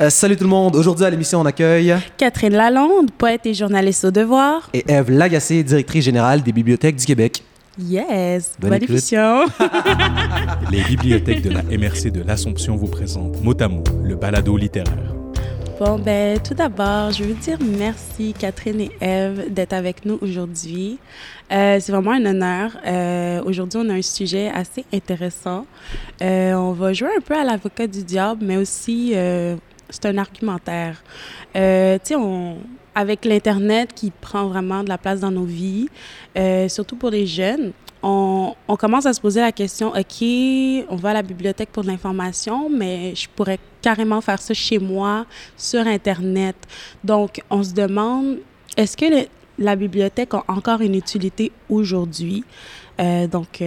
Euh, salut tout le monde. Aujourd'hui à l'émission, on accueille Catherine Lalonde, poète et journaliste au devoir. et Eve Lagacé, directrice générale des bibliothèques du Québec. Yes, Bonne émission. Les bibliothèques de la MRC de l'Assomption vous présentent mot à mot le balado littéraire. bon, ben, tout d'abord, je veux dire merci, Catherine et Eve, d'être avec nous aujourd'hui. Euh, c'est vraiment un honneur. Euh, aujourd'hui, on a un sujet assez intéressant. Euh, on va jouer un peu à l'avocat du diable, mais aussi, euh, c'est un argumentaire. Euh, tu sais, on avec l'Internet qui prend vraiment de la place dans nos vies, euh, surtout pour les jeunes, on, on commence à se poser la question, OK, on va à la bibliothèque pour de l'information, mais je pourrais carrément faire ça chez moi, sur Internet. Donc, on se demande, est-ce que la bibliothèque a encore une utilité aujourd'hui? Euh, donc,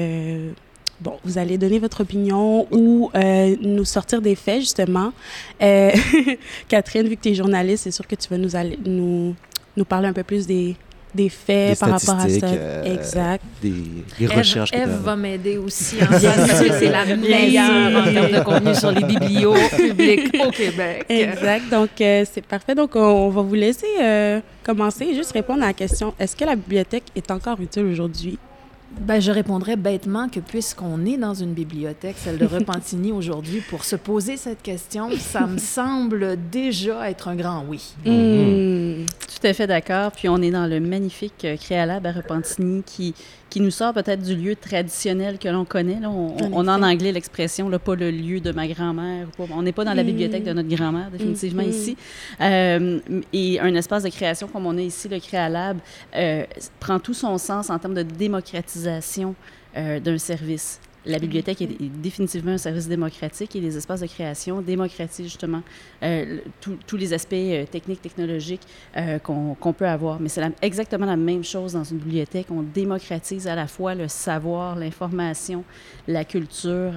bon, vous allez donner votre opinion ou euh, nous sortir des faits, justement. Euh, Catherine, vu que tu es journaliste, c'est sûr que tu vas nous, aller, nous, nous parler un peu plus des, des faits Des par rapport à ça. euh, exact. Des, recherches Eve va m'aider aussi que c'est la meilleure en termes de contenu sur les biblios publics au Québec. Exact. Donc, euh, c'est parfait. Donc, on, on va vous laisser euh, commencer et juste répondre à la question est-ce que la bibliothèque est encore utile aujourd'hui? Ben, je répondrais bêtement que puisqu'on est dans une bibliothèque, celle de Repentigny aujourd'hui, pour se poser cette question, ça me semble déjà être un grand oui. Hmm. Tout à fait d'accord. Puis on est dans le magnifique euh, Créalab à Repentigny qui, qui nous sort peut-être du lieu traditionnel que l'on connaît. Là. On, En on a en anglais l'expression, pas le lieu de ma grand-mère. On n'est pas dans la Mm. bibliothèque de notre grand-mère, définitivement Mhm. ici. Euh, et un espace de création comme on a ici, le Créalab, euh, prend tout son sens en termes de démocratisation euh, d'un service. La bibliothèque est, définitivement un service démocratique et les espaces de création démocratisent justement euh, tous- les aspects euh, techniques, technologiques euh, qu'on peut avoir. Mais c'est exactement la même chose dans une bibliothèque. On démocratise à la fois le savoir, l'information, la culture,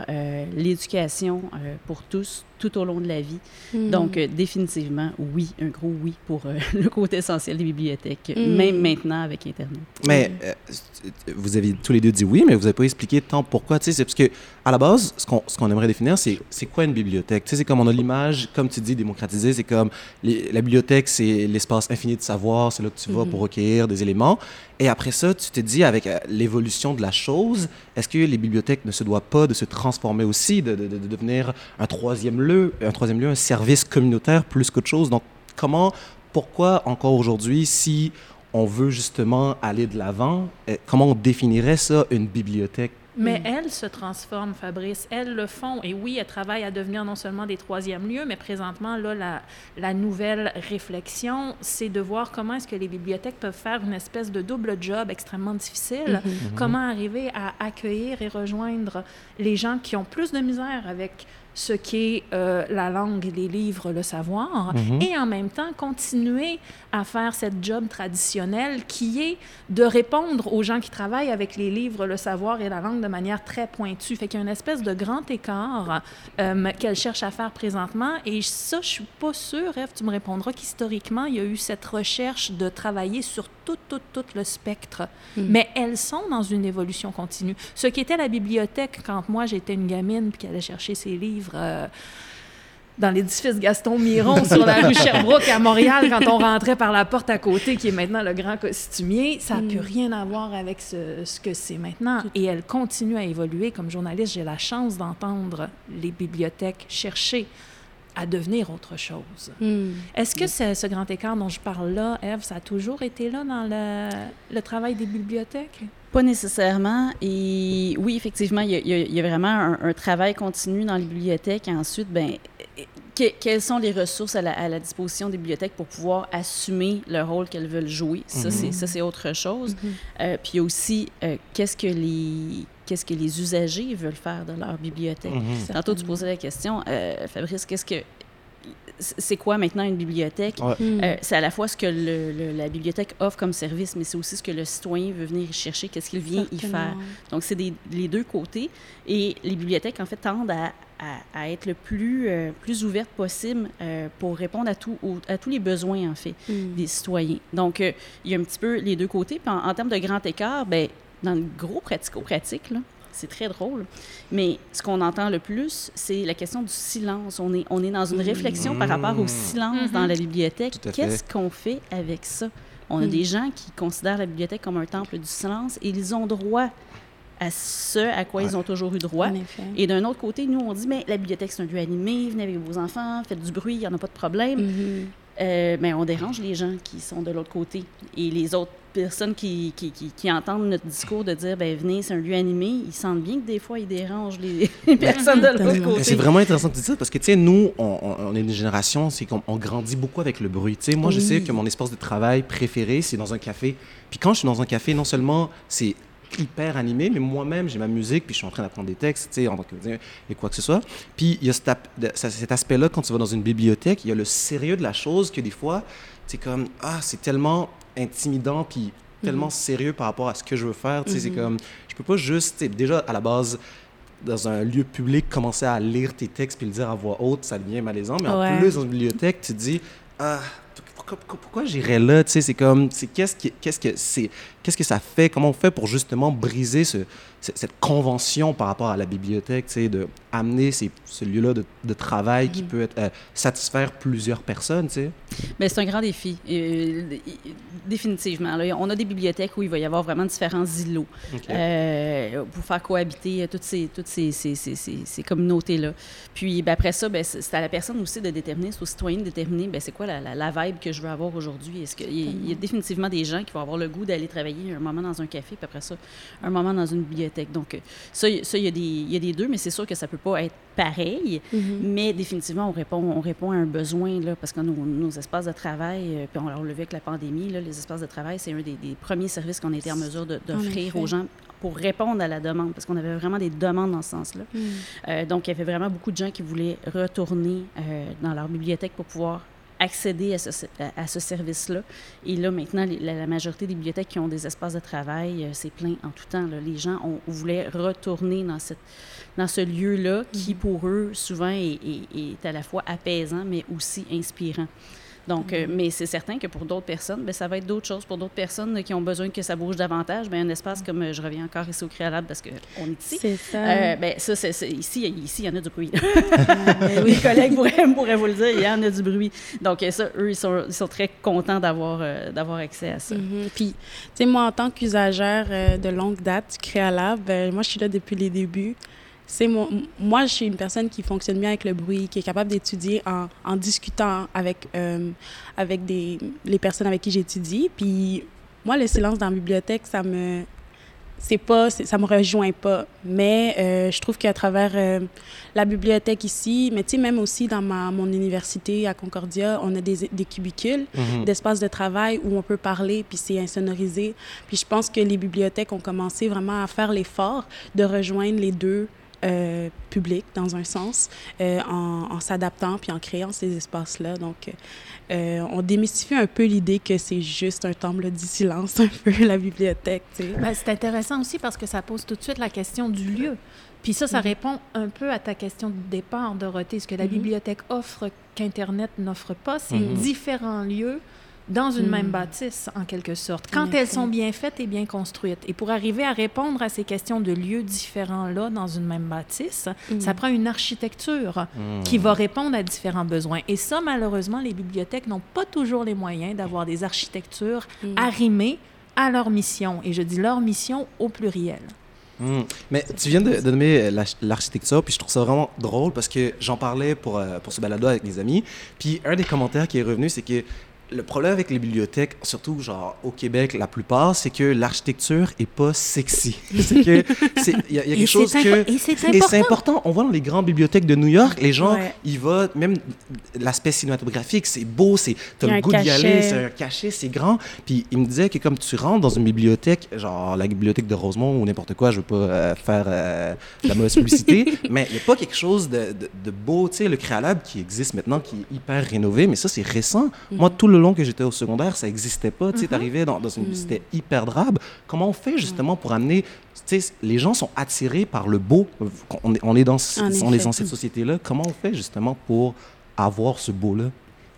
l'éducation pour tous tout au long de la vie. Hmm. Donc, euh, définitivement, oui, un gros oui pour euh, le côté essentiel des bibliothèques, Mm. même maintenant avec Internet. Mais euh, c'est- vous avez tous les deux dit oui, mais vous n'avez pas expliqué tant pourquoi. Tu sais, c'est parce que à la base, ce qu'on ce qu'on aimerait définir, c'est c'est quoi une bibliothèque? Tu sais, c'est comme on a l'image, comme tu dis, démocratisée. C'est comme les- la bibliothèque, c'est l'espace infini de savoir. C'est là que tu vas Mhm. pour recueillir des éléments. Et après ça, tu te dis avec euh, l'évolution de la chose, est-ce que les bibliothèques ne se doivent pas de se transformer aussi, de, de- de- de devenir un troisième lieu, un troisième lieu, un service communautaire plus qu'autre chose? Donc, comment, pourquoi encore aujourd'hui, si on veut justement aller de l'avant, euh, comment on définirait ça, une bibliothèque? Mais elles se transforment, Fabrice. Elles le font. Et oui, elles travaillent à devenir non seulement des troisièmes lieux, mais présentement, là, la, la nouvelle réflexion, c'est de voir comment est-ce que les bibliothèques peuvent faire une espèce de double job extrêmement difficile. Mhm. Comment arriver à accueillir et rejoindre les gens qui ont plus de misère avec ce qu'est euh, la langue, les livres, le savoir, Mhm. et en même temps continuer à faire cette job traditionnelle qui est de répondre aux gens qui travaillent avec les livres, le savoir et la langue de manière très pointue. Fait qu'il y a une espèce de grand écart euh, qu'elle cherche à faire présentement. Et ça, je suis pas sûre, Eve, tu me répondras qu'historiquement, il y a eu cette recherche de travailler sur tout, tout, tout le spectre. Mhm. Mais elles sont dans une évolution continue. Ce qui était la bibliothèque quand moi j'étais une gamine puis qu'elle allait chercher ses livres euh, dans l'édifice Gaston Miron sur la rue Sherbrooke à Montréal quand on rentrait par la porte à côté qui est maintenant le grand costumier, ça n'a Mm. plus rien à voir avec ce, ce que c'est maintenant. Et elle continue à évoluer. Comme journaliste, j'ai la chance d'entendre les bibliothèques chercher à devenir autre chose. Hmm. Est-ce que ce, ce grand écart dont je parle là, Eve, ça a toujours été là dans le, le travail des bibliothèques? Pas nécessairement. Et oui, effectivement, il y a, il y vraiment un, un travail continu dans les bibliothèques. Ensuite, ben, que- quelles sont les ressources à la, à la disposition des bibliothèques pour pouvoir assumer le rôle qu'elles veulent jouer? Ça, c'est ça, c'est autre chose. Mhm. Euh, puis aussi euh, qu'est-ce que les qu'est-ce que les usagers veulent faire de leur bibliothèque? Mhm. Tantôt, tu posais la question, euh, Fabrice, qu'est-ce que c'est quoi maintenant une bibliothèque? Ouais. Hmm. Euh, c'est à la fois ce que le- le- la bibliothèque offre comme service, mais c'est aussi ce que le citoyen veut venir y chercher, qu'est-ce qu'il vient y faire. Donc, c'est des- les deux côtés. Et les bibliothèques, en fait, tendent à, à- à être le plus, euh, plus ouvertes possible euh, pour répondre à, tout, au- à tous les besoins, en fait, Hmm. des citoyens. Donc, euh, il y a un petit peu les deux côtés. Puis en, en termes de grand écart, ben, dans le gros pratico-pratique, là, c'est très drôle. Mais ce qu'on entend le plus, c'est la question du silence. On est, on est dans une réflexion par rapport au Mmh. silence dans la bibliothèque. À fait. Qu'est-ce qu'on fait avec ça? On a des gens qui considèrent la bibliothèque comme un temple du silence et ils ont droit à ce à quoi ils ont toujours eu droit. Et d'un autre côté, nous, on dit, mais la bibliothèque, c'est un lieu animé, venez avec vos enfants, faites du bruit, il n'y en a pas de problème. Mhm. Euh, mais on dérange les gens qui sont de l'autre côté. Et les autres personnes qui, qui, qui- qui entendent notre discours de dire, ben venez, c'est un lieu animé, ils sentent bien que des fois, ils dérangent les, les personnes de l'autre côté. C'est vraiment intéressant de dire ça parce que, tu sais, nous, on, est une génération, c'est qu'on on grandit beaucoup avec le bruit. Tu sais, moi, je sais que mon espace de travail préféré, c'est dans un café. Puis quand je suis dans un café, non seulement c'est hyper animé, mais moi-même, j'ai ma musique, puis je suis en train d'apprendre des textes, tu sais, en tant que comédien et quoi que ce soit. Puis il y a cet aspect-là, quand tu vas dans une bibliothèque, il y a le sérieux de la chose que des fois, c'est comme, ah, c'est tellement intimidant, puis tellement sérieux par rapport à ce que je veux faire. Tu sais, c'est Mhm. comme, je peux pas juste, déjà à la base, dans un lieu public, commencer à lire tes textes puis le dire à voix haute, ça devient malaisant. Mais en plus, dans une bibliothèque, tu te dis, ah, pourquoi, pourquoi, pourquoi j'irais là? Tu sais, c'est comme, c'est qu'est-ce qui- qu'est-ce que c'est, qu'est-ce que ça fait? Comment on fait pour justement briser ce, ce- cette convention par rapport à la bibliothèque, de amener ces, ce lieu-là de, de travail qui peut être, euh, satisfaire plusieurs personnes? Ben, c'est un grand défi, euh, définitivement. là. On a des bibliothèques où il va y avoir vraiment différents îlots euh, pour faire cohabiter toutes ces, toutes ces, ces, ces, ces- ces communautés-là. Puis ben, après ça, ben, c'est à la personne aussi de déterminer, c'est aux citoyens de déterminer ben, c'est quoi la, la, la vibe que je veux avoir aujourd'hui. Est-ce qu'il y, y a définitivement des gens qui vont avoir le goût d'aller travailler un moment dans un café, puis après ça, un moment dans une bibliothèque. Donc, euh, ça, il- ça y a des, il y a des deux, mais c'est sûr que ça peut pas être pareil. Mhm. Mais définitivement, on répond, on répond à un besoin, là, parce que nos, nos espaces de travail, euh, puis on, on l'a vu avec la pandémie, là, les espaces de travail, c'est un des, des premiers services qu'on a été en mesure d'offrir aux gens pour répondre à la demande, parce qu'on avait vraiment des demandes dans ce sens-là. Mhm. Euh, donc, il y avait vraiment beaucoup de gens qui voulaient retourner euh, dans leur bibliothèque pour pouvoir accéder à ce, à, ce service-là. Et là, maintenant, les- la, la majorité des bibliothèques qui ont des espaces de travail, euh, c'est plein en tout temps. là. Les gens ont, voulaient retourner dans, cette, dans ce lieu-là qui, pour eux, souvent est, est- est à la fois apaisant, mais aussi inspirant. Donc, euh, mais c'est certain que pour d'autres personnes, ben, ça va être d'autres choses. Pour d'autres personnes euh, qui ont besoin que ça bouge davantage, ben, un espace comme, euh, je reviens encore ici au Créalable parce qu'on est ici, C'est ça. euh, ben, ça, c'est- ici, ici, il y en a du bruit. Les collègues pourraient, pourraient vous le dire, il y en a du bruit. Donc, ça, eux, ils sont, ils sont très contents d'avoir, euh, d'avoir accès à ça. Mhm. Puis, tu sais, moi, en tant qu'usagère de longue date du Créalab, ben, moi, je suis là depuis les débuts. C'est mon, moi, je suis une personne qui fonctionne bien avec le bruit, qui est capable d'étudier en, en discutant avec, euh, avec des, les personnes avec qui j'étudie. Puis, moi, le silence dans la bibliothèque, ça me. C'est pas, ça me rejoint pas. Mais euh, je trouve qu'à travers euh, la bibliothèque ici, mais tu sais, même aussi dans ma, mon université à Concordia, on a des, des cubicules Mhm. d'espace de travail où on peut parler, puis c'est insonorisé. Puis je pense que les bibliothèques ont commencé vraiment à faire l'effort de rejoindre les deux euh, publics, dans un sens, euh, en, en s'adaptant puis en créant ces espaces-là. Donc, euh, on démystifie un peu l'idée que c'est juste un temple du silence, un peu, la bibliothèque, tu sais. Ben, c'est intéressant aussi parce que ça pose tout de suite la question du lieu. Puis ça, ça Mhm. répond un peu à ta question de départ, Dorothée. Ce que la Mhm. bibliothèque offre qu'Internet n'offre pas, c'est Mhm. différents lieux dans une même bâtisse, en quelque sorte, quand elles sont bien faites et bien construites. Et pour arriver à répondre à ces questions de lieux différents-là dans une même bâtisse, Mhm. ça prend une architecture Mhm. qui va répondre à différents besoins. Et ça, malheureusement, les bibliothèques n'ont pas toujours les moyens d'avoir des architectures arrimées à leur mission. Et je dis leur mission au pluriel. Hmm. Mais tu viens de, de nommer euh, l'architecture, puis je trouve ça vraiment drôle parce que j'en parlais pour, euh, pour ce balado avec mes amis. Puis un des commentaires qui est revenu, c'est que le problème avec les bibliothèques, surtout genre au Québec, la plupart, c'est que l'architecture est pas sexy. c'est que il y, a y quelque chose que et c'est important. On voit dans les grandes bibliothèques de New York, les gens, Ouais. ils vont même l'aspect cinématographique, c'est beau, c'est t'as le un goût d'y aller, cachet. c'est un cachet, c'est grand. Puis il me disait que comme tu rentres dans une bibliothèque, genre la bibliothèque de Rosemont ou n'importe quoi, je veux pas euh, faire euh, de la mauvaise publicité, mais il y a pas quelque chose de, de, de beau, tu sais, le Créalab qui existe maintenant, qui est hyper rénové, mais ça c'est récent. Moi, tout le long que j'étais au secondaire, ça existait pas. Tu sais, t'arrivais dans, dans une, c'était hyper drabe. Comment on fait justement pour amener, tu sais, les gens sont attirés par le beau. On est, on est dans, on est dans cette société-là. Comment on fait justement pour avoir ce beau-là?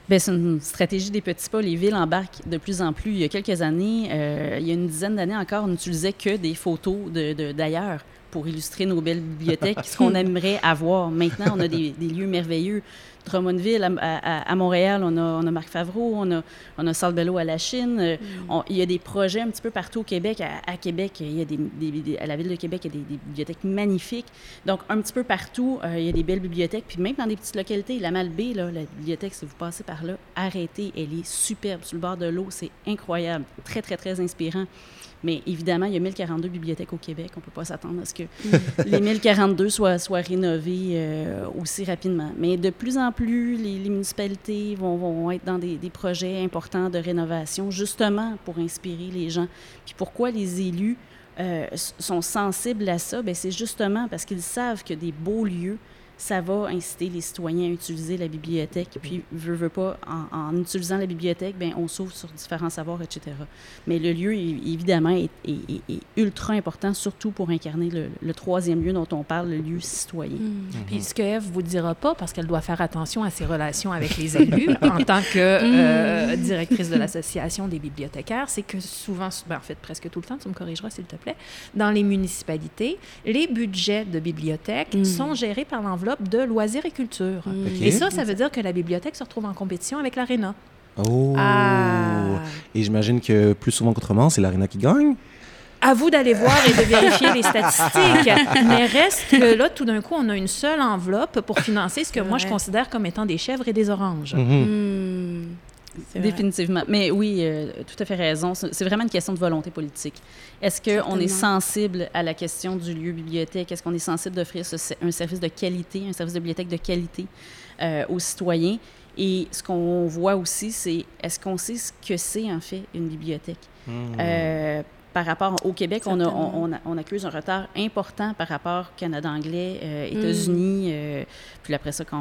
Ben, c'est une stratégie des petits pas. Les villes embarquent de plus en plus. Il y a quelques années, euh, il y a une dizaine d'années encore, on n'utilisait que des photos de- de- d'ailleurs pour illustrer nos belles bibliothèques, ce qu'on aimerait avoir. Maintenant, on a des, des lieux merveilleux. Drummondville, à, à, à, Montréal, on a, on a Marc Favreau, on a, on a Salle Bello à la Chine. Euh, Mm. On- il y a des projets un petit peu partout au Québec. À, à Québec, il y a des, des- des- à la ville de Québec, il y a des, des bibliothèques magnifiques. Donc, un petit peu partout, euh, il y a des belles bibliothèques. Puis même dans des petites localités, la Malbaie, là, la bibliothèque, si vous passez par là, arrêtez, elle est superbe sur le bord de l'eau. C'est incroyable. Très, très, très inspirant. Mais évidemment, il y a 1042 bibliothèques au Québec. On ne peut pas s'attendre à ce que les 1042 soient, soient rénovées euh, aussi rapidement. Mais de plus en plus, les, les municipalités vont, vont être dans des, des projets importants de rénovation, justement pour inspirer les gens. Puis pourquoi les élus euh, sont sensibles à ça? Bien, c'est justement parce qu'ils savent que des beaux lieux, ça va inciter les citoyens à utiliser la bibliothèque. Puis, veut, veut pas, en, en utilisant la bibliothèque, bien, on s'ouvre sur différents savoirs, etc. Mais le lieu, évidemment, est, est- est- est ultra important, surtout pour incarner le, le troisième lieu dont on parle, le lieu citoyen. Mm. Puis ce que Eve vous dira pas, parce qu'elle doit faire attention à ses relations avec les élus en tant que euh, directrice de l'association des bibliothécaires, c'est que souvent, ben, en fait presque tout le temps, tu me corrigeras s'il te plaît, dans les municipalités, les budgets de bibliothèques Mm. sont gérés par l'enveloppe de loisirs et culture. Mm. Ok. Et ça, ça veut dire que la bibliothèque se retrouve en compétition avec l'ARENA. Oh. Ah. Et j'imagine que plus souvent qu'autrement, c'est l'Arena qui gagne. À vous d'aller voir et de vérifier les statistiques. Mais reste que là, tout d'un coup, on a une seule enveloppe pour financer ce que moi, je considère comme étant des chèvres et des oranges. Mhm. Mm. Vrai. Définitivement. Mais oui, euh, tout à fait raison. C'est vraiment une question de volonté politique. Est-ce qu'on est sensible à la question du lieu bibliothèque? Est-ce qu'on est sensible d'offrir ce- un service de qualité, un service de bibliothèque de qualité euh, aux citoyens? Et ce qu'on voit aussi, c'est est-ce qu'on sait ce que c'est en fait une bibliothèque? Mhm. Euh, par rapport au Québec, on, a- on, on accuse un retard important par rapport au Canada anglais, euh, Mm. États-Unis, euh, puis après ça, quand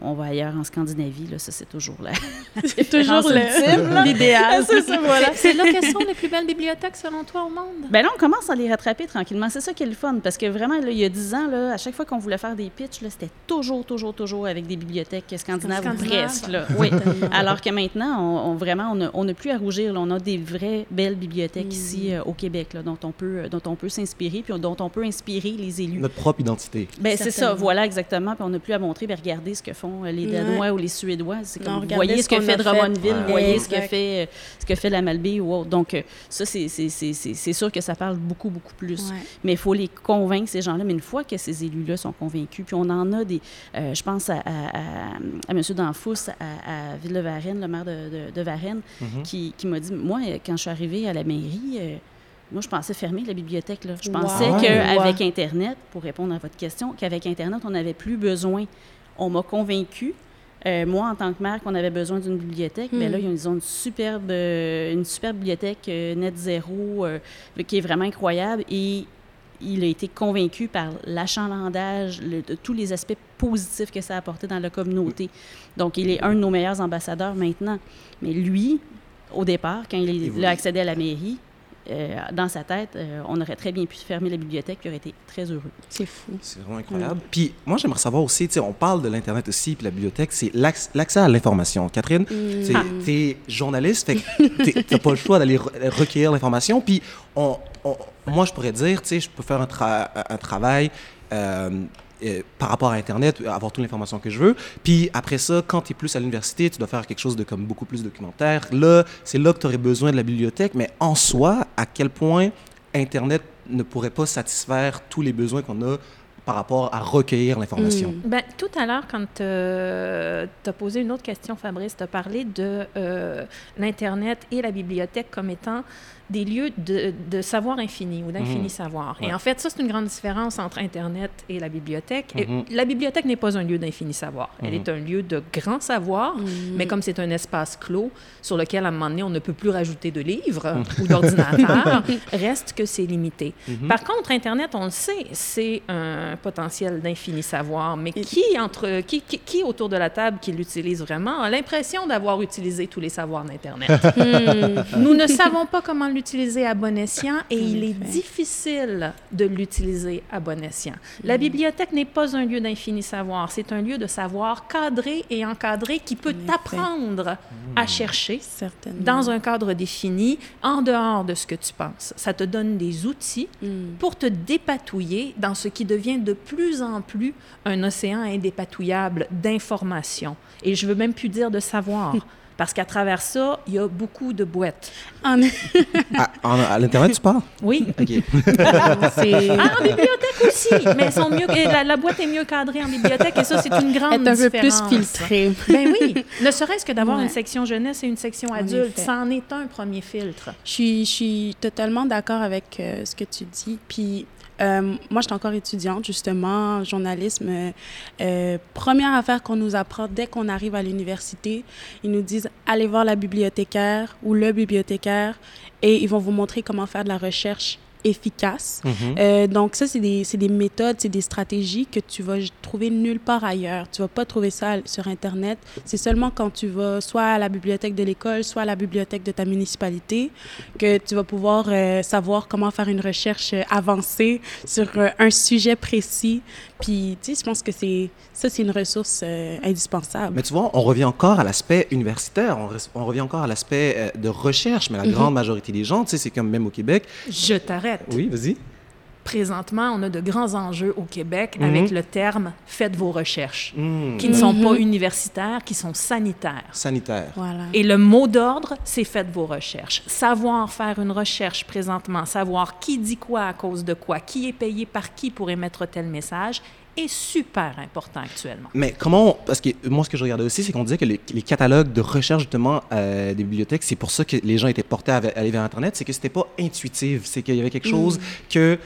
on, on va ailleurs en Scandinavie, là, ça c'est toujours la, C'est toujours là. l'idéal. C'est ça, voilà. C'est là quelles sont les plus belles bibliothèques selon toi au monde? Ben là, on commence à les rattraper tranquillement. C'est ça qui est le fun, parce que vraiment, là, il y a 10 ans, là, à chaque fois qu'on voulait faire des pitchs, là, c'était toujours, toujours, toujours avec des bibliothèques scandinaves, ou presque. Là. Oui. Alors que maintenant, on, vraiment, on n'a plus à rougir. là. On a des vraies belles bibliothèques Mm. ici euh, au Québec, là, dont on peut, dont on peut s'inspirer, puis dont on peut inspirer les élus. Notre propre identité. Ben, c'est ça, voilà exactement. Puis on n'a plus à montrer, ben, regardez ce que font euh, les Ouais. Danois ou les Suédois. C'est comme, voyez ce ce que qu'on fait. Drummondville, Ouais. vous voyez ce que, fait, euh, ce que fait la Malbaie ou autre. Donc, euh, ça, c'est- c'est c'est- c'est- c'est sûr que ça parle beaucoup, beaucoup plus. Ouais. Mais il faut les convaincre, ces gens-là. Mais une fois que ces élus-là sont convaincus, puis on en a des... euh, je pense à, à, à, à M. Danfous, à, à Ville-de-Varennes, le maire de, de, de Varennes, Mhm. qui, qui m'a dit, moi, euh, quand je suis arrivée à la mairie, euh, moi, je pensais fermer la bibliothèque. Là. Je pensais qu'avec Internet, pour répondre à votre question, qu'avec Internet, on n'avait plus besoin. On m'a convaincu, euh, moi, en tant que maire, qu'on avait besoin d'une bibliothèque. Mais Hmm. là, ils ont une superbe, euh, une superbe bibliothèque euh, net zéro euh, qui est vraiment incroyable. Et il a été convaincu par l'achalandage, le- de tous les aspects positifs que ça a apporté dans la communauté. Donc, il est un de nos meilleurs ambassadeurs maintenant. Mais lui, au départ, quand il a accédé à la mairie, euh, dans sa tête, euh, on aurait très bien pu fermer la bibliothèque et aurait été très heureux. C'est fou. C'est vraiment incroyable. Puis moi, j'aimerais savoir aussi, tu sais, on parle de l'Internet aussi, puis la bibliothèque, c'est l'acc- l'accès à l'information. Catherine, Mm. tu es journaliste, fait que tu n'as pas le choix d'aller re- recueillir l'information. Puis on, on- moi, je pourrais dire, tu sais, je peux faire un, tra- un travail euh, euh, par rapport à Internet, avoir toute l'information que je veux. Puis après ça, quand tu es plus à l'université, tu dois faire quelque chose de comme beaucoup plus documentaire. Là, c'est là que tu aurais besoin de la bibliothèque. Mais en soi, à quel point Internet ne pourrait pas satisfaire tous les besoins qu'on a par rapport à recueillir l'information? Mm. Ben, tout à l'heure, quand tu as posé une autre question, Fabrice, tu as parlé de euh, l'Internet et la bibliothèque comme étant des lieux de, de savoir infini ou d'infini Mhm. savoir. Ouais. Et en fait, ça, c'est une grande différence entre Internet et la bibliothèque. Et Mhm. la bibliothèque n'est pas un lieu d'infini savoir. Elle Mhm. est un lieu de grand savoir, mais comme c'est un espace clos sur lequel, à un moment donné, on ne peut plus rajouter de livres ou d'ordinateurs, reste que c'est limité. Par contre, Internet, on le sait, c'est un potentiel d'infini savoir, mais qui, entre, qui, qui, qui autour de la table qui l'utilise vraiment a l'impression d'avoir utilisé tous les savoirs d'Internet? Hmm. Nous ne savons pas comment l'utiliser à bon escient et il est difficile de l'utiliser à bon escient. La bibliothèque n'est pas un lieu d'infini savoir, c'est un lieu de savoir cadré et encadré qui peut t'apprendre à chercher Certainement. dans un cadre défini, en dehors de ce que tu penses. Ça te donne des outils Hmm. pour te dépatouiller dans ce qui devient de plus en plus un océan indépatouillable d'informations. Et je veux même plus dire de savoir, parce qu'à travers ça, il y a beaucoup de boîtes. En À, en- à l'Internet, tu parles? Oui. OK. c'est Ah, en bibliothèque aussi, mais sont mieux, la, la boîte est mieux cadrée en bibliothèque et ça, c'est une grande être un peu plus différence. filtré. Ben oui, ne serait-ce que d'avoir Ouais. une section jeunesse et une section adulte, ça en est un premier filtre. Je suis, je suis totalement d'accord avec euh, ce que tu dis. Puis, euh, moi, je suis encore étudiante, justement, en journalisme. Euh, première affaire qu'on nous apprend dès qu'on arrive à l'université, ils nous disent allez voir la bibliothécaire ou le bibliothécaire et ils vont vous montrer comment faire de la recherche efficace. Mhm. Euh, donc ça, c'est des, c'est des méthodes, c'est des stratégies que tu vas trouver nulle part ailleurs. Tu vas pas trouver ça sur Internet. C'est seulement quand tu vas soit à la bibliothèque de l'école, soit à la bibliothèque de ta municipalité que tu vas pouvoir euh, savoir comment faire une recherche euh, avancée sur un sujet précis. Puis, tu sais, je pense que c'est ça, c'est une ressource euh, indispensable. Mais tu vois, on revient encore à l'aspect universitaire, on, revient encore à l'aspect euh, de recherche, mais la grande majorité des gens, tu sais, c'est comme même au Québec. Je t'arrête. Oui, vas-y. Présentement, on a de grands enjeux au Québec Mhm. avec le terme faites vos recherches, Hmm. qui ne sont pas Mhm. universitaires, qui sont sanitaires. Sanitaire. Voilà. Et le mot d'ordre, c'est faites vos recherches. Savoir faire une recherche présentement, savoir qui dit quoi à cause de quoi, qui est payé par qui pour émettre tel message, est super important actuellement. Mais comment, on- parce que moi, ce que je regardais aussi, c'est qu'on disait que les, les catalogues de recherche, justement, euh, des bibliothèques, c'est pour ça que les gens étaient portés à, aller vers Internet, c'est que c'était pas intuitif, c'est qu'il y avait quelque chose que,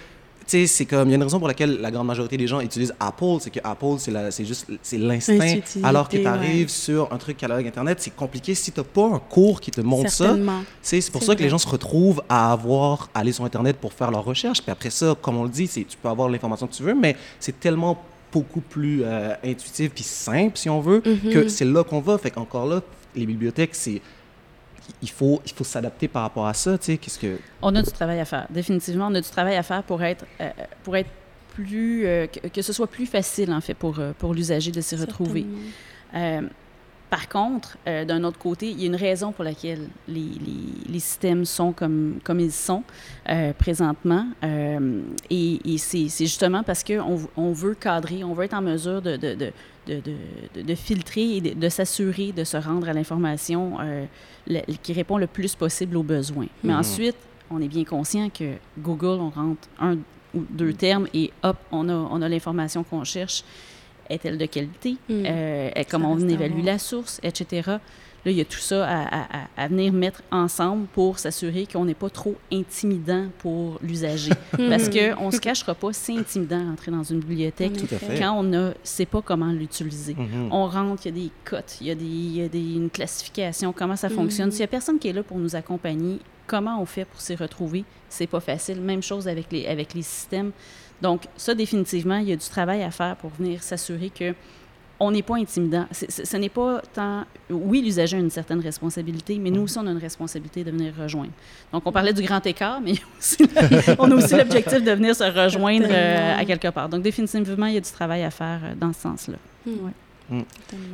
sais, c'est comme, il y a une raison pour laquelle la grande majorité des gens utilisent Apple, c'est que Apple, c'est juste, c'est l'instinct, alors que tu ouais. arrives sur un truc catalogue Internet, c'est compliqué si t'as pas un cours qui te montre ça. C'est pour ça que les gens se retrouvent à avoir à aller sur Internet pour faire leurs recherches. Puis après ça, comme on le dit, tu peux avoir l'information que tu veux, mais c'est tellement beaucoup plus euh, intuitif puis simple, si on veut, Mhm. que c'est là qu'on va. Fait qu'encore là, les bibliothèques, c'est il faut, il faut s'adapter par rapport à ça, tu sais, qu'est-ce que... On a du travail à faire. Définitivement, on a du travail à faire pour être, euh, pour être plus, euh, que, que ce soit plus facile, en fait, pour, euh, pour l'usager de s'y retrouver. Euh, par contre, euh, d'un autre côté, il y a une raison pour laquelle les, les- les systèmes sont comme, comme ils sont euh, présentement. Euh, et et c'est c'est justement parce qu'on on veut cadrer, on veut être en mesure de, de, de, de, de- de filtrer et de, s'assurer de se rendre à l'information euh, qui répond le plus possible aux besoins. Mais Mhm. ensuite, on est bien conscient que Google, on rentre un ou deux termes et hop, on a, on a l'information qu'on cherche. Est-elle de qualité? Mm. Euh, comment on évalue la source, etc. Là, il y a tout ça à, à- à- à venir mettre ensemble pour s'assurer qu'on n'est pas trop intimidant pour l'usager. Parce qu'on ne se cachera pas, c'est intimidant d'entrer dans une bibliothèque En Tout à effet. fait. quand on ne sait pas comment l'utiliser. Mhm. On rentre, il y a des cotes, il y a, des, il y a des- une classification, comment ça fonctionne. Mhm. S'il n'y a personne qui est là pour nous accompagner, comment on fait pour s'y retrouver? C'est pas facile. Même chose avec les, avec les systèmes. Donc, ça, définitivement, il y a du travail à faire pour venir s'assurer que on n'est pas intimidant. Ce n'est pas tant... Oui, l'usager a une certaine responsabilité, mais nous aussi, on a une responsabilité de venir rejoindre. Donc, on parlait du grand écart, mais on a aussi l'objectif de venir se rejoindre euh, à quelque part. Donc, définitivement, il y a du travail à faire euh, dans ce sens-là. Mm. Ouais. Mm.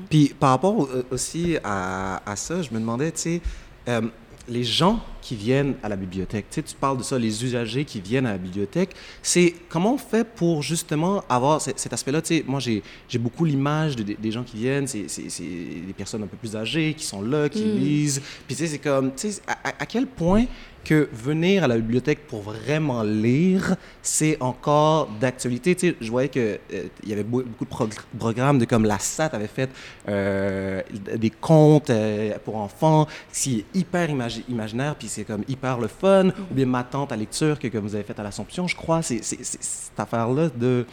Puis par rapport au- euh, aussi à, à ça, je me demandais, tu sais, euh, les gens qui viennent à la bibliothèque, tu sais, tu parles de ça, les usagers qui viennent à la bibliothèque, c'est comment on fait pour justement avoir cet, aspect-là, tu sais, moi j'ai beaucoup l'image de- des- des gens qui viennent, c'est des personnes un peu plus âgées qui sont là, qui Mm. lisent, puis tu sais, c'est comme, tu sais, à quel point que venir à la bibliothèque pour vraiment lire, c'est encore d'actualité. Tu sais, je voyais que euh, y avait beau- beaucoup de progr- programmes de comme la SAT avait fait euh, des contes euh, pour enfants, qui est hyper imagi- imaginaire, puis c'est comme hyper le fun. Ou bien ma tante à lecture que, que vous avez faite à l'Assomption, je crois, c'est cette affaire-là de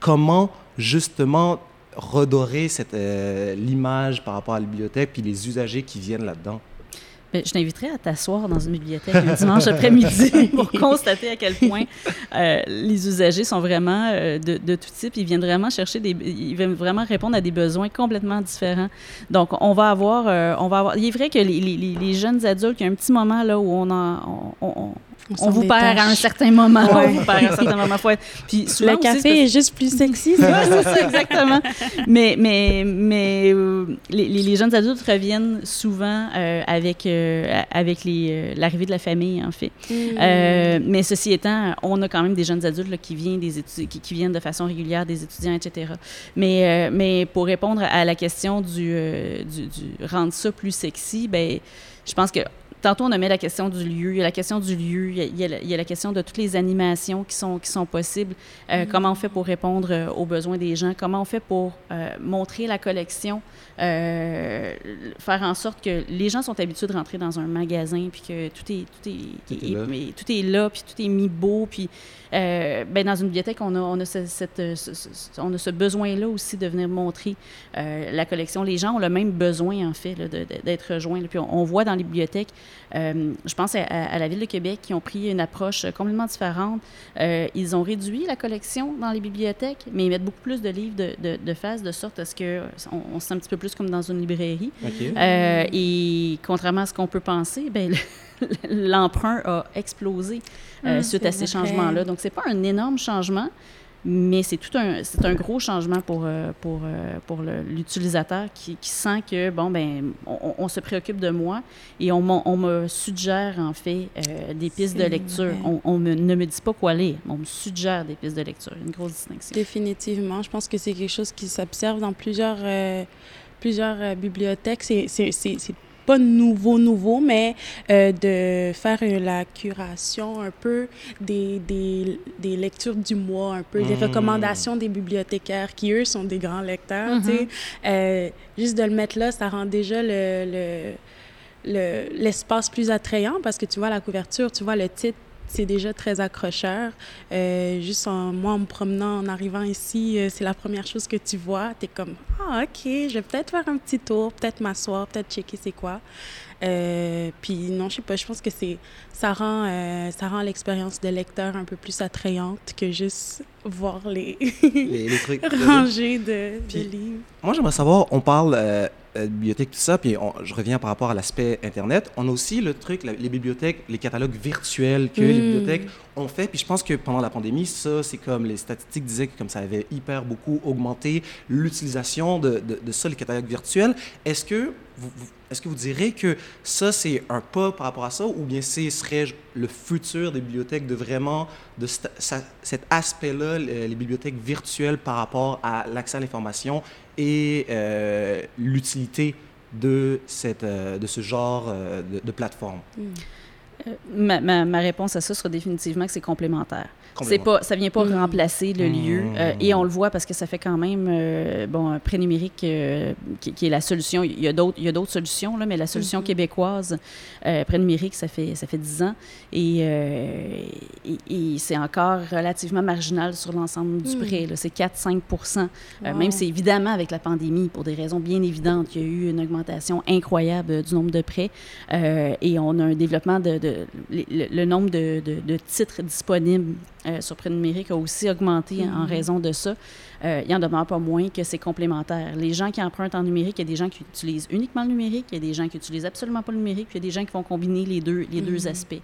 comment justement redorer cette l'image par rapport à la bibliothèque puis les usagers qui viennent là-dedans. Ben, je t'inviterais à t'asseoir dans une bibliothèque un dimanche après-midi pour constater à quel point euh, les usagers sont vraiment euh, de, de, tout type. Ils viennent vraiment chercher des, ils viennent vraiment répondre à des besoins complètement différents. Donc, on va avoir, euh, on va avoir. Il est vrai que les, les, les, jeunes adultes, il y a un petit moment là où on en, on, on, on, vous perd à un certain moment. Ouais. On vous perd à un certain moment. Puis souvent le café est juste plus sexy. c'est ça, exactement. mais mais, mais euh, les, les, jeunes adultes reviennent souvent euh, avec, euh, avec l'arrivée de la famille, en fait. Mm. mais ceci étant, on a quand même des jeunes adultes là, qui, viennent des qui, qui, viennent de façon régulière, des étudiants, etc. Mais, mais pour répondre à la question du, du, du rendre ça plus sexy, ben je pense que Tantôt, on a mis la question du lieu. Il y a la question du lieu. Il y a, il y a, la, question de toutes les animations qui sont, qui sont possibles. Euh, mm-hmm. Comment on fait pour répondre euh, aux besoins des gens? Comment on fait pour euh, montrer la collection? Euh, faire en sorte que les gens sont habitués de rentrer dans un magasin puis que tout est, tout est, tout est, là. Mais, tout est là, puis tout est mis beau. Puis ben, dans une bibliothèque, on a, on a, ce, cette, ce, on a ce besoin-là aussi de venir montrer la collection. Les gens ont le même besoin, en fait, d'être rejoints. Puis on, on, voit dans les bibliothèques euh, je pense à, à, la Ville de Québec qui ont pris une approche complètement différente. Euh, ils ont réduit la collection dans les bibliothèques, mais ils mettent beaucoup plus de livres de, de, de face, de sorte à ce qu'on on se sent un petit peu plus comme dans une librairie. Okay. Euh, et contrairement à ce qu'on peut penser, ben, l'emprunt a explosé mmh, suite à ces changements-là. Donc, c'est pas un énorme changement, mais c'est tout un, c'est un gros changement pour, euh, pour, euh, pour l'utilisateur qui, qui, sent que, bon, ben on, on, se préoccupe de moi et on, on me suggère, en fait, euh, des pistes de lecture. On, on me, ne me dit pas quoi lire, on me suggère des pistes de lecture. Une grosse distinction. Définitivement. Je pense que c'est quelque chose qui s'observe dans plusieurs, plusieurs bibliothèques. C'est, c'est, c'est pas nouveau, nouveau, mais euh, de faire euh, la curation un peu des, des, des, lectures du mois, un peu mmh. des recommandations des bibliothécaires qui, eux, sont des grands lecteurs. Mmh. Tu sais. euh, juste de le mettre là, ça rend déjà le, le l'espace plus attrayant parce que tu vois la couverture, tu vois le titre, c'est déjà très accrocheur. Euh, juste en, moi, en me promenant, en arrivant ici, euh, c'est la première chose que tu vois. Tu es comme, ah, OK, je vais peut-être faire un petit tour, peut-être m'asseoir, peut-être checker c'est quoi. Euh, puis non, je sais pas, je pense que c'est ça rend euh, ça rend l'expérience de lecteur un peu plus attrayante que juste voir les, les, les trucs rangées de, de, livres. Moi, j'aimerais savoir, on parle euh, euh, bibliothèque, tout ça, puis on, je reviens par rapport à l'aspect Internet. On a aussi le truc, la, les bibliothèques, les catalogues virtuels que mm. les bibliothèques ont fait. Puis je pense que pendant la pandémie, ça, c'est comme les statistiques disaient que comme ça avait hyper beaucoup augmenté l'utilisation de, de, de, ça, les catalogues virtuels. Est-ce que vous, vous est-ce que vous direz que ça, c'est un pas par rapport à ça, ou bien ce serait le futur des bibliothèques de vraiment, de cet aspect-là, les bibliothèques virtuelles par rapport à l'accès à l'information et euh, l'utilité de, cette, euh, de ce genre euh, de, plateforme? Mm. Ma, ma, ma, réponse à ça sera définitivement que c'est complémentaire. C'est pas, ça vient pas mmh. remplacer le mmh. lieu euh, et on le voit parce que ça fait quand même euh, bon un prêt numérique euh, qui, qui, est la solution. Il y a d'autres, il y a d'autres solutions là, mais la solution mmh. québécoise prêt numérique ça fait ça fait dix ans et, et, et c'est encore relativement marginal sur l'ensemble du prêt. C'est 4-5 wow. Même si évidemment avec la pandémie pour des raisons bien évidentes, il y a eu une augmentation incroyable du nombre de prêts et on a un développement de, de le, nombre de, de titres disponibles euh, sur prêt numérique a aussi augmenté mm -hmm. en raison de ça. Euh, il en demeure pas moins que c'est complémentaire. Les gens qui empruntent en numérique, il y a des gens qui utilisent uniquement le numérique, il y a des gens qui utilisent absolument pas le numérique, puis il y a des gens qui vont combiner les deux, les mm -hmm. deux aspects.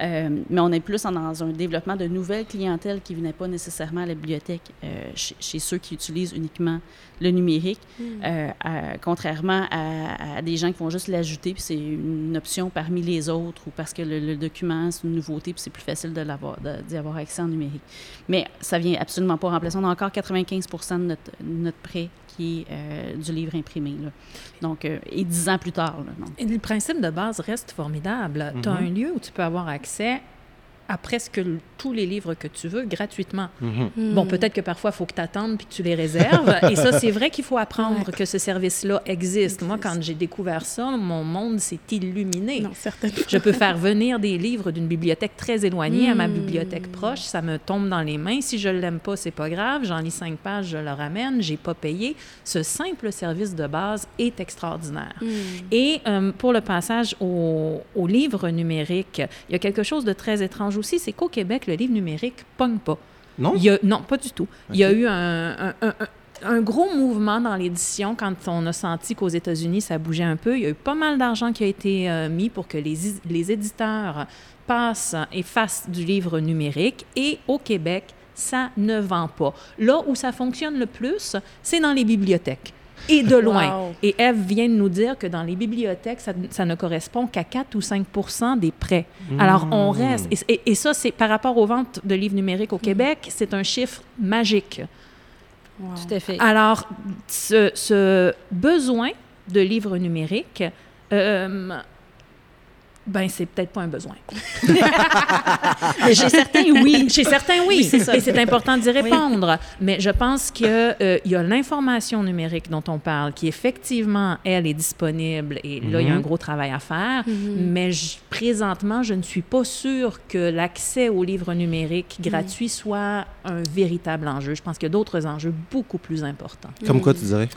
Euh, mais on est plus en, dans un développement de nouvelles clientèles qui ne venaient pas nécessairement à la bibliothèque euh, chez, chez, ceux qui utilisent uniquement le numérique, mm. euh, à, contrairement à, à, des gens qui vont juste l'ajouter, puis c'est une option parmi les autres, ou parce que le, le document, c'est une nouveauté, puis c'est plus facile d'y avoir, avoir accès en numérique. Mais ça vient absolument pas remplacer. On a encore 95% de notre, notre prêt qui est euh, du livre imprimé. Là. Donc, euh, et dix ans plus tard. Là, et le principe de base reste formidable. Mm -hmm. Tu as un lieu où tu peux avoir accès à presque tous les livres que tu veux gratuitement. Mhm. Hmm. Bon, peut-être que parfois, il faut que tu attendes puis que tu les réserves. et ça, c'est vrai qu'il faut apprendre que ce service-là existe. Moi, quand j'ai découvert ça, mon monde s'est illuminé. Non, certainement. Je peux faire venir des livres d'une bibliothèque très éloignée à ma Mm. bibliothèque proche. Ça me tombe dans les mains. Si je ne l'aime pas, c'est pas grave. J'en lis cinq pages, je le ramène. J'ai pas payé. Ce simple service de base est extraordinaire. Hmm. Et euh, pour le passage au, au livre numérique, il y a quelque chose de très étrange aussi, c'est qu'au Québec, le livre numérique pogne pas. Non? Il y a- non, pas du tout. Il y a eu un, un- un- un- un gros mouvement dans l'édition quand on a senti qu'aux États-Unis, ça bougeait un peu. Il y a eu pas mal d'argent qui a été euh, mis pour que les, les éditeurs passent et fassent du livre numérique. Et au Québec, ça ne vend pas. Là où ça fonctionne le plus, c'est dans les bibliothèques. Et de loin. Wow. Et Eve vient de nous dire que dans les bibliothèques, ça, ça ne correspond qu'à 4 ou 5 des prêts. Alors, on reste. Et, et- et ça, c'est par rapport aux ventes de livres numériques au Québec, c'est un chiffre magique. Wow. Tout à fait. Alors, ce, ce besoin de livres numériques, euh, ben, c'est peut-être pas un besoin. Chez certains, oui. Chez certains, oui. Oui, c'est ça. Et c'est important d'y répondre. Mais je pense qu'il y a l'information numérique dont on parle, qui effectivement, elle, est disponible. Et là, il y a un Mhm. gros travail à faire. Mhm. Mais je- présentement, je ne suis pas sûre que l'accès aux livres numériques gratuits soit un véritable enjeu. Je pense qu'il y a d'autres enjeux beaucoup plus importants. Comme quoi, tu dirais?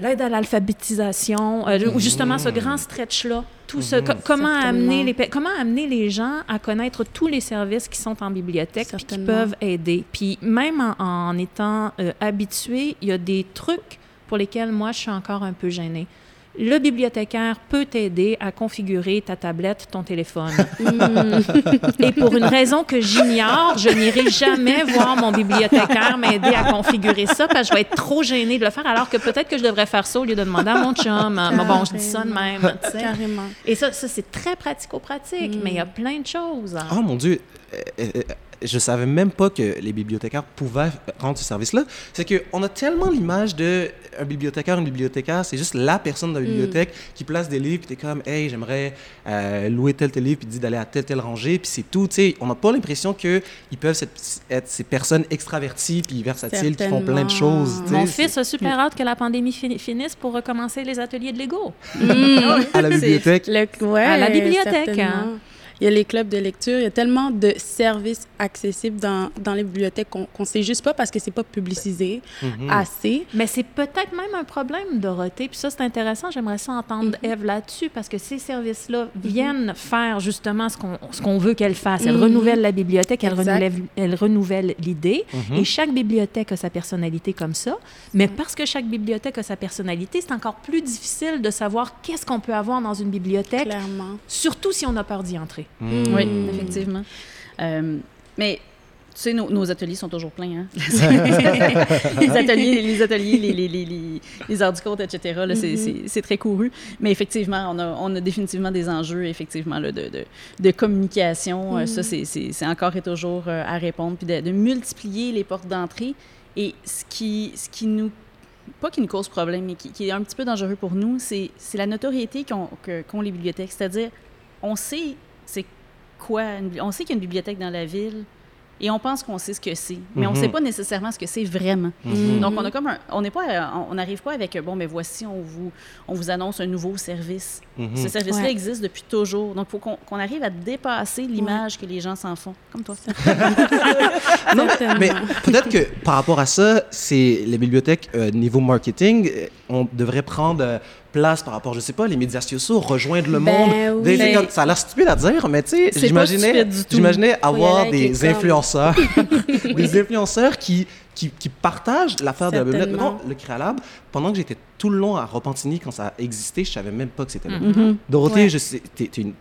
L'aide à l'alphabétisation, euh, ou justement ce grand stretch-là, tout ce, co- comment, amener les, comment amener les gens à connaître tous les services qui sont en bibliothèque puis qui peuvent aider. Puis même en, en étant euh, habitué, il y a des trucs pour lesquels moi je suis encore un peu gênée. Le bibliothécaire peut t'aider à configurer ta tablette, ton téléphone. Et pour une raison que j'ignore, je n'irai jamais voir mon bibliothécaire m'aider à configurer ça parce que je vais être trop gênée de le faire alors que peut-être que je devrais faire ça au lieu de demander à mon chum. Mais bon, je dis ça de même. tu sais. Carrément. Et ça, ça c'est très pratico-pratique, Mm. mais il y a plein de choses. Oh mon Dieu, euh, euh, euh, je savais même pas que les bibliothécaires pouvaient rendre ce service-là. C'est qu'on a tellement l'image de un bibliothécaire, une bibliothécaire, c'est juste la personne de la bibliothèque qui place des livres, puis t'es comme, hey, j'aimerais euh, louer tel tel livre, puis dit d'aller à telle telle rangée, puis c'est tout. Tu sais, on n'a pas l'impression qu'ils peuvent être, être ces personnes extraverties puis versatiles qui font plein de choses. Mon fils a super hâte que la pandémie fi- finisse pour recommencer les ateliers de Lego. à la bibliothèque. Le- ouais, À la bibliothèque, certainement. hein. Il y a les clubs de lecture, il y a tellement de services accessibles dans, dans les bibliothèques qu'on ne sait juste pas parce que c'est pas publicisé Mhm. assez. Mais c'est peut-être même un problème, Dorothée. Puis ça, c'est intéressant. J'aimerais ça entendre Mhm. Eve là-dessus parce que ces services-là viennent faire justement ce qu'on ce qu'on veut qu'elle fasse. Elle Mhm. renouvelle la bibliothèque, elle Exact. renouvelle, elle renouvelle l'idée. Mhm. Et chaque bibliothèque a sa personnalité comme ça. Mais parce que chaque bibliothèque a sa personnalité, c'est encore plus difficile de savoir qu'est-ce qu'on peut avoir dans une bibliothèque, Clairement. surtout si on a peur d'y entrer. Mhm. Oui, Mm. effectivement. Euh, mais tu sais, nos, nos ateliers sont toujours pleins. Hein? les ateliers, les, ateliers les, les, les, les, etc., là, c'est- Mhm. c'est très couru. Mais effectivement, on a, on a définitivement des enjeux effectivement, là, de, de, de communication. Euh, Ça, c'est- c'est encore et toujours euh, à répondre. Puis de, de multiplier les portes d'entrée. Et ce qui, ce qui nous pas qui nous cause problème, mais qui, qui est un petit peu dangereux pour nous, c'est c'est la notoriété qu'ont que- qu'ont les bibliothèques. C'est-à-dire, on sait c'est quoi, on sait qu'il y a une bibliothèque dans la ville et on pense qu'on sait ce que c'est, mais on ne Mhm. sait pas nécessairement ce que c'est vraiment. Mhm. Donc, on a comme un- on n'est pas, on n'arrive pas avec, bon, mais voici, on vous, on vous annonce un nouveau service. Mhm. Ce service-là Ouais. existe depuis toujours. Donc, il faut qu'on arrive à dépasser l'image que les gens s'en font, comme toi. Non, mais peut-être que par rapport à ça, c'est les bibliothèques euh, niveau marketing, euh, on devrait prendre euh, place par rapport, je sais pas, les médias sociaux, rejoindre le Ben monde. oui. Des- comme- ça a l'air stupide à dire, mais tu sais, j'imaginais, avoir des influenceurs, des influenceurs qui, qui, qui partagent l'affaire de la bibliothèque. Mettons, le Créalab, pendant que j'étais tout le long à Repentigny, quand ça existait, je savais même pas que c'était là. Mhm. Dorothée, Ouais. je sais, t'es- t'es une-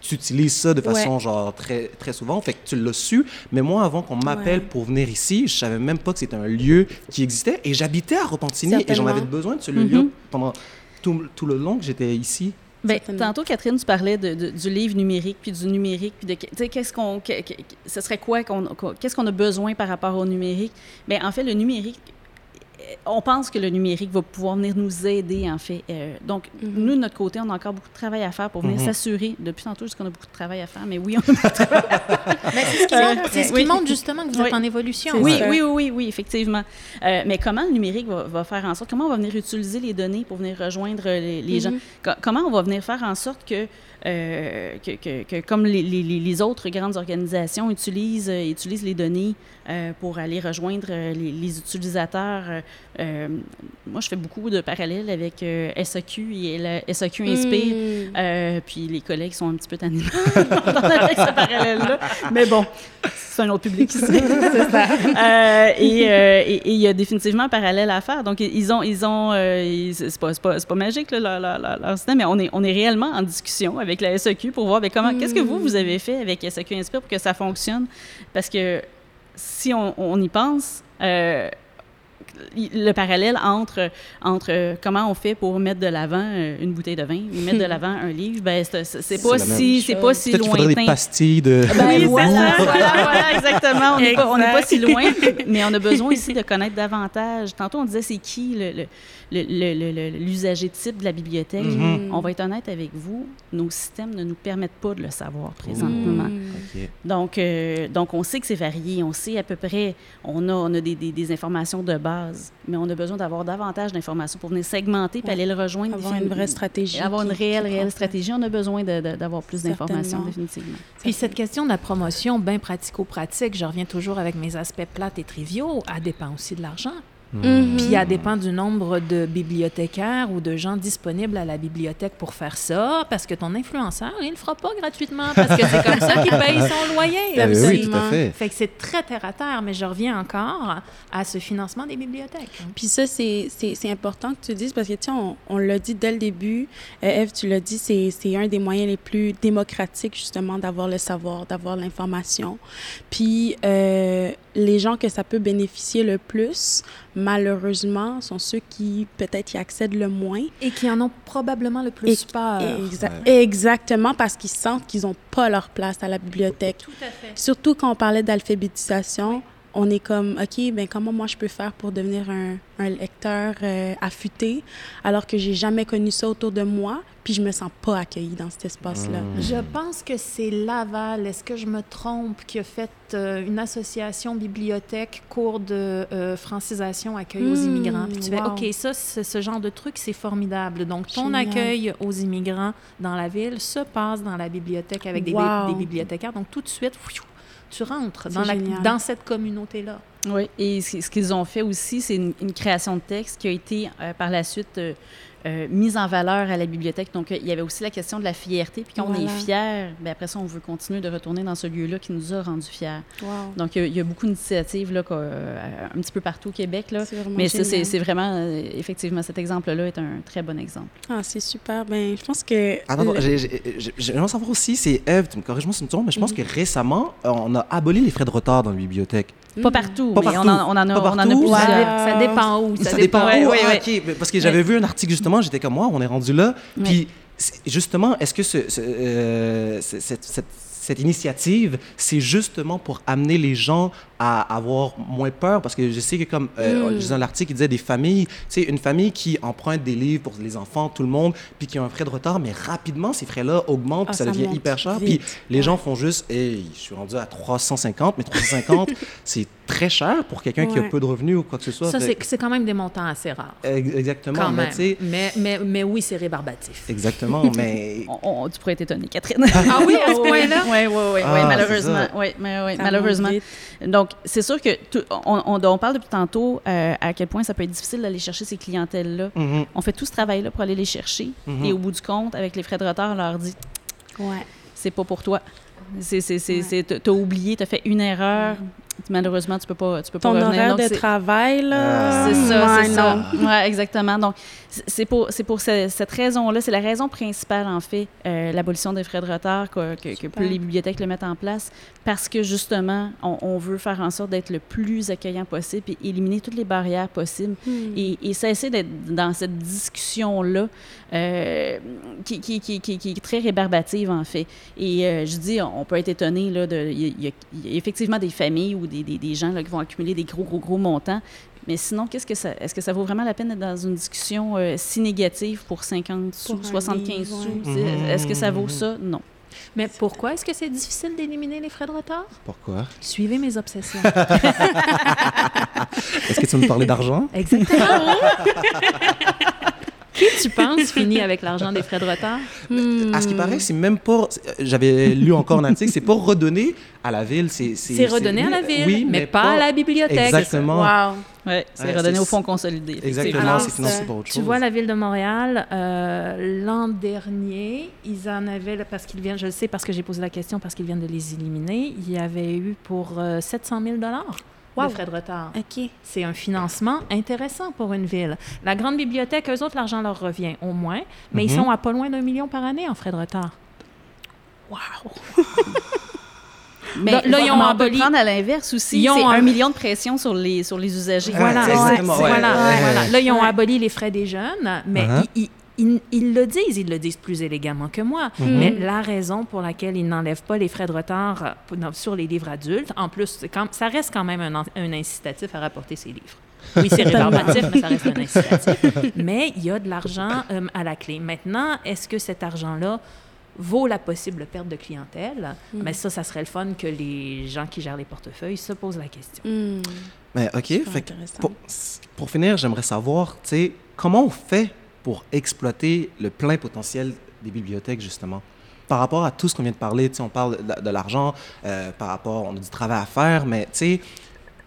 tu utilises ça de façon genre très, très souvent, fait que tu l'as su. Mais moi, avant qu'on m'appelle Ouais. pour venir ici, je savais même pas que c'était un lieu qui existait. Et j'habitais à Repentigny et j'en avais besoin de ce lieu Mhm. pendant tout, tout le long que j'étais ici. Certainement. tantôt, Catherine, tu parlais de, de- du livre numérique, puis du numérique, puis de, tu sais, qu'est-ce qu'on, que- que- ce serait quoi, qu'on, qu'on- qu'est-ce qu'on a besoin par rapport au numérique? Mais en fait, le numérique on pense que le numérique va pouvoir venir nous aider, en fait. Euh, donc, Mhm. nous, de notre côté, on a encore beaucoup de travail à faire pour venir Mhm. s'assurer. Depuis tantôt, je dis qu'on a beaucoup de travail à faire, mais oui, on a beaucoup de travail à faire. Mais c'est ce qui montre, ce qui Oui. montre justement que vous êtes Oui. en évolution. Oui, oui, oui, oui, oui, effectivement. Euh, mais comment le numérique va, va faire en sorte, comment on va venir utiliser les données pour venir rejoindre les, les gens? Mhm. Co- comment on va venir faire en sorte que, euh, que, que- que comme les, les- les autres grandes organisations utilisent, euh, utilisent les données euh, pour aller rejoindre euh, les, les utilisateurs? Euh, moi, je fais beaucoup de parallèles avec euh, SAQ et la SAQ Inspire. Mm. Euh, puis les collègues sont un petit peu tannés avec ce parallèle-là. Mais bon, c'est un autre public ici. Euh, et il y a définitivement un parallèle à faire. Donc, ils ont, ils ont c'est pas, c'est pas, c'est pas magique, là, leur, leur- système, mais on est, on est réellement en discussion avec la SEQ pour voir ben, comment, qu'est-ce que vous, vous avez fait avec SEQ Inspire pour que ça fonctionne? Parce que si on, on y pense, le parallèle entre, entre comment on fait pour mettre de l'avant euh, une bouteille de vin ou mettre de l'avant un livre, ben c'est, pas si c'est pas si faudrait des lointain. pastilles de. Ben Oui, voilà, ça. voilà, voilà, exactement. On n'est pas, on n'est pas si loin, mais on a besoin ici de connaître davantage. Tantôt, on disait c'est qui le- le- le- le- le- le- l'usager type de la bibliothèque? Mhm. On va être honnête avec vous, nos systèmes ne nous permettent pas de le savoir présentement. Mm. Ok. Donc, euh, donc, on sait que c'est varié, on sait à peu près, on a, on a des, des- des informations de base, mais on a besoin d'avoir davantage d'informations pour venir segmenter puis Ouais. aller le rejoindre. Avoir une vraie stratégie. Avoir une réelle, réelle stratégie. On a besoin d'avoir plus d'informations, Certainement. définitivement. Puis cette question de la promotion bien pratico-pratique, je reviens toujours avec mes aspects plates et triviaux, elle dépend aussi de l'argent. Mhm. Puis elle dépend du nombre de bibliothécaires ou de gens disponibles à la bibliothèque pour faire ça, parce que ton influenceur, il ne le fera pas gratuitement, parce que c'est comme ça qu'il paye son loyer. Eh oui, Absolument. tout à fait. Fait que c'est très terre à terre, mais je reviens encore à ce financement des bibliothèques. Puis ça, c'est c'est- c'est important que tu dises parce que, tu on, on l'a dit dès le début. Euh, Eve, tu l'as dit, c'est c'est un des moyens les plus démocratiques, justement, d'avoir le savoir, d'avoir l'information. Puis euh, les gens que ça peut bénéficier le plus, malheureusement, sont ceux qui peut-être y accèdent le moins. Et qui en ont probablement le plus Et- peur. Exa- Exactement, parce qu'ils sentent qu'ils n'ont pas leur place à la bibliothèque. Tout à fait. Surtout quand on parlait d'alphabétisation, on est comme, OK, ben comment moi je peux faire pour devenir un, un lecteur euh, affûté alors que j'ai jamais connu ça autour de moi, puis je me sens pas accueillie dans cet espace-là. Je pense que c'est Laval, est-ce que je me trompe, qui a fait euh, une association bibliothèque, cours de euh, francisation, accueil aux Hmm, immigrants? Puis tu fais, wow. OK, ça, ce genre de truc, c'est formidable. Donc, ton Génial. accueil aux immigrants dans la ville se passe dans la bibliothèque avec des, Wow. des bibliothécaires. Donc, tout de suite, pfiou, tu rentres dans, la- dans cette communauté-là. Oui, et ce ce qu'ils ont fait aussi, c'est une, une création de texte qui a été euh, par la suite euh, mise en valeur à la bibliothèque. Donc, euh, il y avait aussi la question de la fierté. Puis quand on est fier, ben après ça, on veut continuer de retourner dans ce lieu-là qui nous a rendus fiers. Wow. Donc, il y a, il y a beaucoup d'initiatives là, euh, un petit peu partout au Québec. Là. C'est vraiment Mais ça, c'est vraiment, effectivement, cet exemple-là est un très bon exemple. Ah, c'est super. Ben, je pense que... J'ai- j'ai- j'aimerais savoir aussi, c'est Eve, tu me corriges-moi si je me trompe, mais je pense que récemment, on a aboli les frais de retard dans les bibliothèques. Pas Mm. partout, Pas mais partout. on en, on en a, Pas on en a plusieurs. Ça, dépend où. Ça, dépend. Où. ouais, Ah, ouais. ok, mais parce que j'avais vu un article justement, j'étais comme moi, on est rendu là. Puis justement, est-ce que ce- ce, euh, ce- cette, cette- cette initiative, c'est justement pour amener les gens à avoir moins peur? Parce que je sais que comme euh, Mm. je disais dans l'article, il disait des familles, tu sais, une famille qui emprunte des livres pour les enfants, tout le monde, puis qui a un frais de retard, mais rapidement, ces frais-là augmentent, puis Ah, ça, ça devient hyper cher. vite. Puis les Ouais. gens font juste, hey, je suis rendu à 350, mais 350, c'est très cher pour quelqu'un qui a peu de revenus ou quoi que ce soit. Ça, Fait- c'est c'est quand même des montants assez rares. Ex- Exactement. Quand mais même. tu sais, Mais, mais, mais oui, c'est rébarbatif. Exactement, mais On- on- tu pourrais être étonnée, Catherine. Ah oui, à ce point-là? Oui, oui, oui, Ah, malheureusement. c'est. Oui, mais, oui, malheureusement. Donc, c'est sûr que tout- on, on- on parle depuis tantôt euh, à quel point ça peut être difficile d'aller chercher ces clientèles-là. Mhm, On fait tout ce travail-là pour aller les chercher. Mhm. Et au bout du compte, avec les frais de retard, on leur dit Ouais. c'est pas pour toi. C'est, c'est, c'est, Ouais. c'est- t'as- oublié, t'as fait une erreur. Malheureusement, tu peux pas, tu peux pas Ton horaire Donc, de c'est- travail, là... C'est ça, Ouais, c'est non. ça. Ouais, exactement. Donc, c'est pour, c'est pour ce- cette raison-là, c'est la raison principale, en fait, euh, l'abolition des frais de retard, que, que, que Super. les bibliothèques le mettent en place, parce que justement, on, on veut faire en sorte d'être le plus accueillant possible et éliminer toutes les barrières possibles Hmm. et, et cesser d'être dans cette discussion-là euh, qui, qui, qui, qui, qui est très rébarbative, en fait. Et euh, je dis, on peut être étonné, il y, a- y y effectivement des familles ou des, des, des gens là, qui vont accumuler des gros, gros, gros montants. Mais sinon, qu'est-ce que ça, est-ce que ça vaut vraiment la peine d'être dans une discussion euh, si négative pour 50 sous, Pour un 75 livre, sous? ouais. C'est- Est-ce que ça vaut ça? Non. Mais pourquoi est-ce que c'est difficile d'éliminer les frais de retard? Pourquoi? Suivez mes obsessions. Est-ce que tu veux me parler d'argent? Exactement. Qui tu penses finit avec l'argent des frais de retard? Hmm. À ce qui paraît, c'est même pas. J'avais lu encore un article, c'est pas redonné à la ville. C'est C'est redonné à la ville, oui, mais, pas, à la bibliothèque. Exactement. Wow. Ouais, c'est Ouais, redonné au fonds consolidé. Exactement, c'est financé pour autre chose. Tu vois, la ville de Montréal, euh, l'an dernier, ils en avaient, parce qu'ils viennent, je le sais parce que j'ai posé la question, parce qu'ils viennent de les éliminer, il y avait eu pour euh, 700 000 Wow. de frais de retard. OK. C'est un financement intéressant pour une ville. La grande bibliothèque, eux autres, l'argent leur revient au moins, mais ils Mhm. sont à pas loin d'un million par année en frais de retard. Mais Là- là, ils ont on peut aboli- prendre à l'inverse aussi. Ils ont C'est un- million de pression sur les, sur les usagers. Ouais, Voilà, c'est exactement, ouais, ouais. voilà, Ouais. voilà. Là, ils ont Ouais. aboli les frais des jeunes, mais Uh-huh. ils, ils- ils- ils le disent, ils le disent plus élégamment que moi. Mhm. Mais la raison pour laquelle ils n'enlèvent pas les frais de retard euh, sur les livres adultes, en plus, c'est quand- ça reste quand même un, un incitatif à rapporter ces livres. Oui, c'est rébarbatif, mais ça reste un incitatif. Mais il y a de l'argent euh, à la clé. Maintenant, est-ce que cet argent-là vaut la possible perte de clientèle? Mhm. Mais ça, ça serait le fun que les gens qui gèrent les portefeuilles se posent la question. Hmm. Mais OK, fait pour, pour finir, j'aimerais savoir, tu sais, comment on fait pour exploiter le plein potentiel des bibliothèques, justement? Par rapport à tout ce qu'on vient de parler, tu sais, on parle de, l'argent, euh, par rapport, on a du travail à faire, mais tu sais,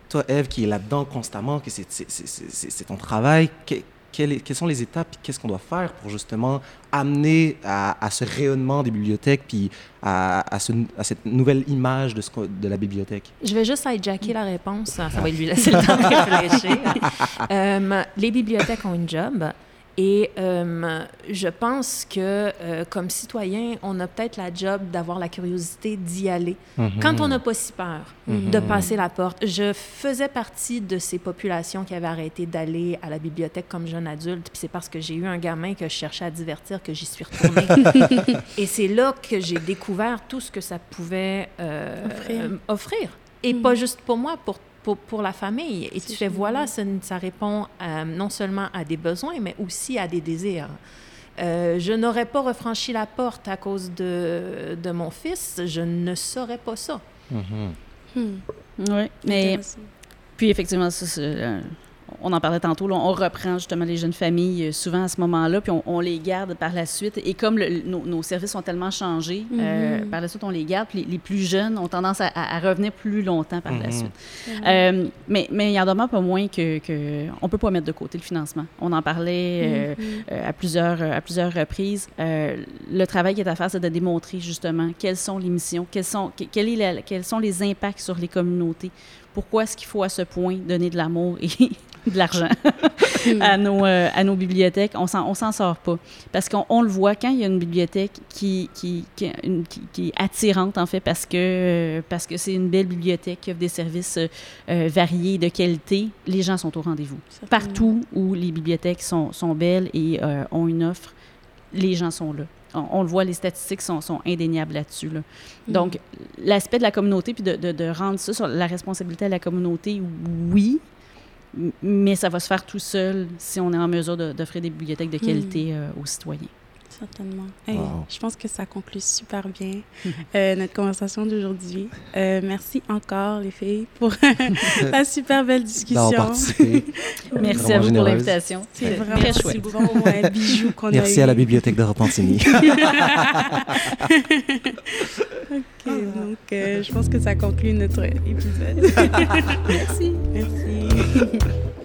toi, Eve, qui est là-dedans constamment, que c'est- ton travail, que- quelles sont les étapes, puis qu'est-ce qu'on doit faire pour justement amener à, à ce rayonnement des bibliothèques, puis à, à ce- à cette nouvelle image de, ce qu'on- de la bibliothèque? Je vais juste hijacker la réponse, ça va lui laisser le temps de réfléchir. Euh, les bibliothèques ont une job et euh, je pense que euh, comme citoyen, on a peut-être la job d'avoir la curiosité d'y aller quand on n'a pas si peur Mhm. de passer la porte. Je faisais partie de ces populations qui avaient arrêté d'aller à la bibliothèque comme jeune adulte, puis c'est parce que j'ai eu un gamin que je cherchais à divertir que j'y suis retournée. Et c'est là que j'ai découvert tout ce que ça pouvait euh, Offrir. euh, offrir. Et Mhm. pas juste pour moi, pour, pour, pour la famille. Et tu fais, voilà, ça, ça répond euh, non seulement à des besoins, mais aussi à des désirs. Euh, je n'aurais pas refranchi la porte à cause de, de mon fils, je ne saurais pas ça. Mhm. Hmm. Oui, mais puis effectivement, ça, c'est, euh, on en parlait tantôt, là, on reprend justement les jeunes familles euh, souvent à ce moment-là, puis on, on les garde par la suite. Et comme le- nos, nos services ont tellement changé, euh, Mhm. par la suite, on les garde, puis les, les plus jeunes ont tendance à, revenir plus longtemps par la Mhm. suite. Euh, mais, mais il y en demeure pas moins que, que on peut pas mettre de côté le financement. On en parlait euh, Mhm. à, plusieurs, à plusieurs reprises. Euh, le travail qui est à faire, c'est de démontrer justement quelles sont les missions, quels sont, que- quelle est la- quels sont les impacts sur les communautés. Pourquoi est-ce qu'il faut à ce point donner de l'amour et de l'argent à, nos, euh, à nos bibliothèques? On s'en, on s'en sort pas. Parce qu'on on le voit quand il y a une bibliothèque qui, qui, qui, une- qui- qui est attirante, en fait, parce que, euh, parce que c'est une belle bibliothèque qui offre des services euh, variés, de qualité, les gens sont au rendez-vous. Partout où les bibliothèques sont, sont belles et ont une offre, les gens sont là. On, on le voit, les statistiques sont, sont indéniables là-dessus. là. Donc, l'aspect de la communauté, puis de, de- de rendre ça sur la responsabilité de la communauté, oui, mais ça va se faire tout seul si on est en mesure de- d'offrir des bibliothèques de qualité euh, aux citoyens. Certainement. Hey, Wow. Je pense que ça conclut super bien euh, notre conversation d'aujourd'hui. Euh, merci encore, les filles, pour la super belle discussion. Merci à vous pour l'invitation. C'est Très vraiment chouette. si bon ouais, bijou qu'on a eu. Merci à la bibliothèque de Repentigny. Ok, donc euh, je pense que ça conclut notre épisode. Merci. Merci.